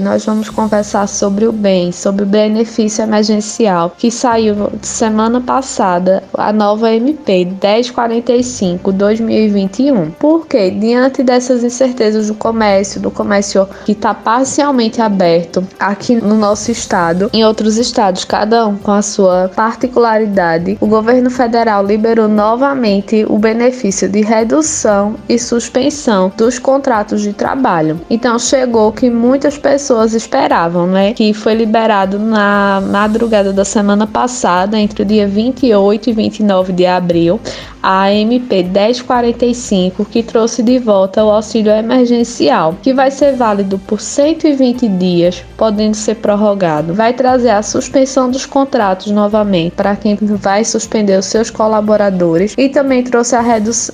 Nós vamos conversar sobre o bem, sobre o benefício emergencial que saiu semana passada, a nova MP 1045-2021. Porque, diante dessas incertezas do comércio, do comércio que está parcialmente aberto aqui no nosso estado, em outros estados, cada um com a sua particularidade, o governo federal liberou novamente o benefício de redução e suspensão dos contratos de trabalho. Então, chegou que muitas pessoas pessoas esperavam, né? Que foi liberado na madrugada da semana passada, entre o dia 28 e 29 de abril, a MP 1045, que trouxe de volta o auxílio emergencial, que vai ser válido por 120 dias, podendo ser prorrogado. Vai trazer a suspensão dos contratos novamente para quem vai suspender os seus colaboradores e também trouxe a,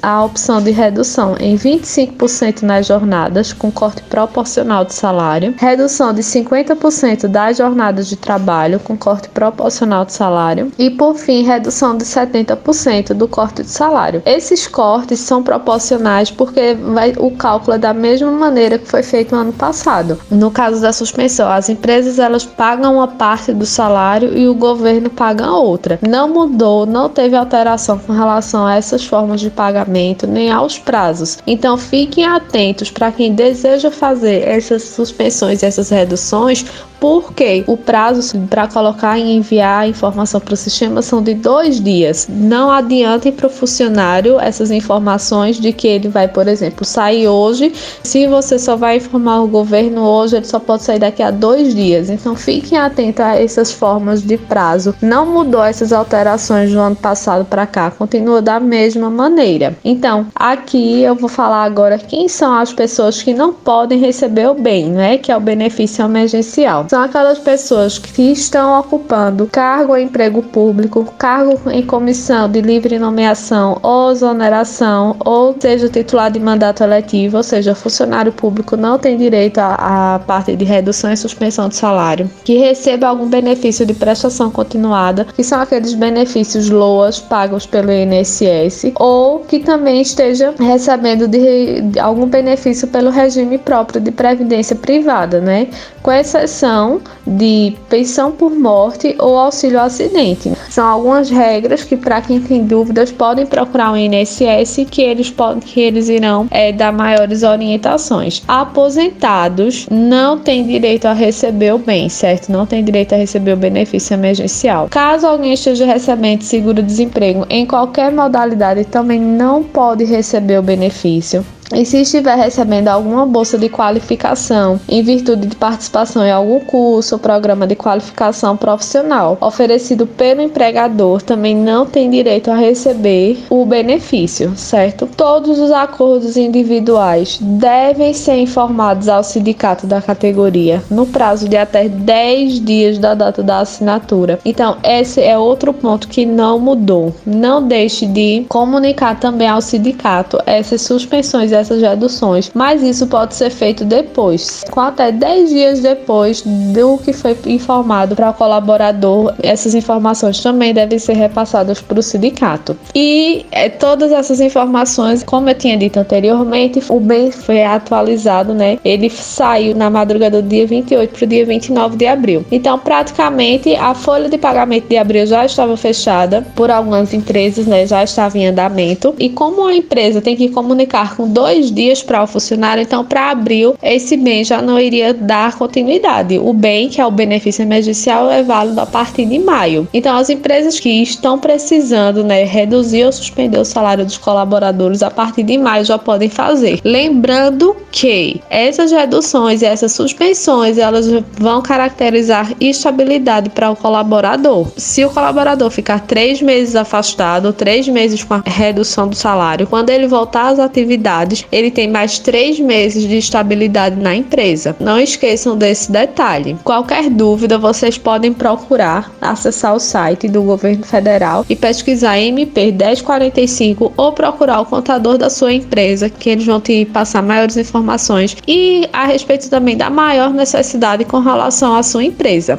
a opção de redução em 25% nas jornadas, com corte proporcional de salário, de 50% das jornadas de trabalho, com corte proporcional de salário e, por fim, redução de 70% do corte de salário. Esses cortes são proporcionais porque vai, o cálculo é da mesma maneira que foi feito no ano passado. No caso da suspensão, as empresas elas pagam uma parte do salário e o governo paga outra. Não mudou, não teve alteração com relação a essas formas de pagamento nem aos prazos. Então fiquem atentos para quem deseja fazer essas suspensões, essas reduções, porque o prazo para colocar e enviar a informação para o sistema são de dois dias. Não adianta para o funcionário essas informações de que ele vai, por exemplo, sair hoje. Se você só vai informar o governo hoje, ele só pode sair daqui a dois dias. Então fiquem atentos a essas formas de prazo. Não mudou essas alterações do ano passado para cá, continua da mesma maneira. Então, aqui eu vou falar agora quem são as pessoas que não podem receber o bem, né? Que é o benefício emergencial são aquelas pessoas que estão ocupando cargo em emprego público, cargo em comissão de livre nomeação ou exoneração, ou seja titular de mandato eletivo, ou seja, funcionário público não tem direito à, parte de redução e suspensão de salário, que receba algum benefício de prestação continuada, que são aqueles benefícios LOAS pagos pelo INSS, ou que também esteja recebendo de, de algum benefício pelo regime próprio de previdência privada, né? Com exceção não de pensão por morte ou auxílio acidente. São algumas regras que, para quem tem dúvidas, podem procurar o INSS que eles, podem, que eles irão é, dar maiores orientações. Aposentados não têm direito a receber o bem, certo? Não tem direito a receber o benefício emergencial. Caso alguém esteja recebendo seguro-desemprego em qualquer modalidade, também não pode receber o benefício. E se estiver recebendo alguma bolsa de qualificação em virtude de participação em algum curso ou programa de qualificação profissional oferecido pelo empregador, também não tem direito a receber o benefício, certo? Todos os acordos individuais devem ser informados ao sindicato da categoria no prazo de até 10 dias da data da assinatura. Então, esse é outro ponto que não mudou. Não deixe de comunicar também ao sindicato essas suspensões essas reduções, mas isso pode ser feito depois, com até 10 dias depois do que foi informado para o colaborador. Essas informações também devem ser repassadas para o sindicato. E é, todas essas informações, como eu tinha dito anteriormente, o bem foi atualizado, né? Ele saiu na madrugada do dia 28 para o dia 29 de abril. Então, praticamente a folha de pagamento de abril já estava fechada por algumas empresas, né? Já estava em andamento. E como a empresa tem que comunicar com dois dias para o funcionário, então para abril esse bem já não iria dar continuidade. O bem, que é o benefício emergencial, é válido a partir de maio. Então, as empresas que estão precisando, né, reduzir ou suspender o salário dos colaboradores a partir de maio já podem fazer. Lembrando que essas reduções e essas suspensões elas vão caracterizar estabilidade para o colaborador. Se o colaborador ficar três meses afastado, três meses com a redução do salário, quando ele voltar às atividades, ele tem mais três meses de estabilidade na empresa. Não esqueçam desse detalhe. Qualquer dúvida, vocês podem procurar acessar o site do governo federal e pesquisar MP 1045 ou procurar o contador da sua empresa, que eles vão te passar maiores informações e a respeito também da maior necessidade com relação à sua empresa.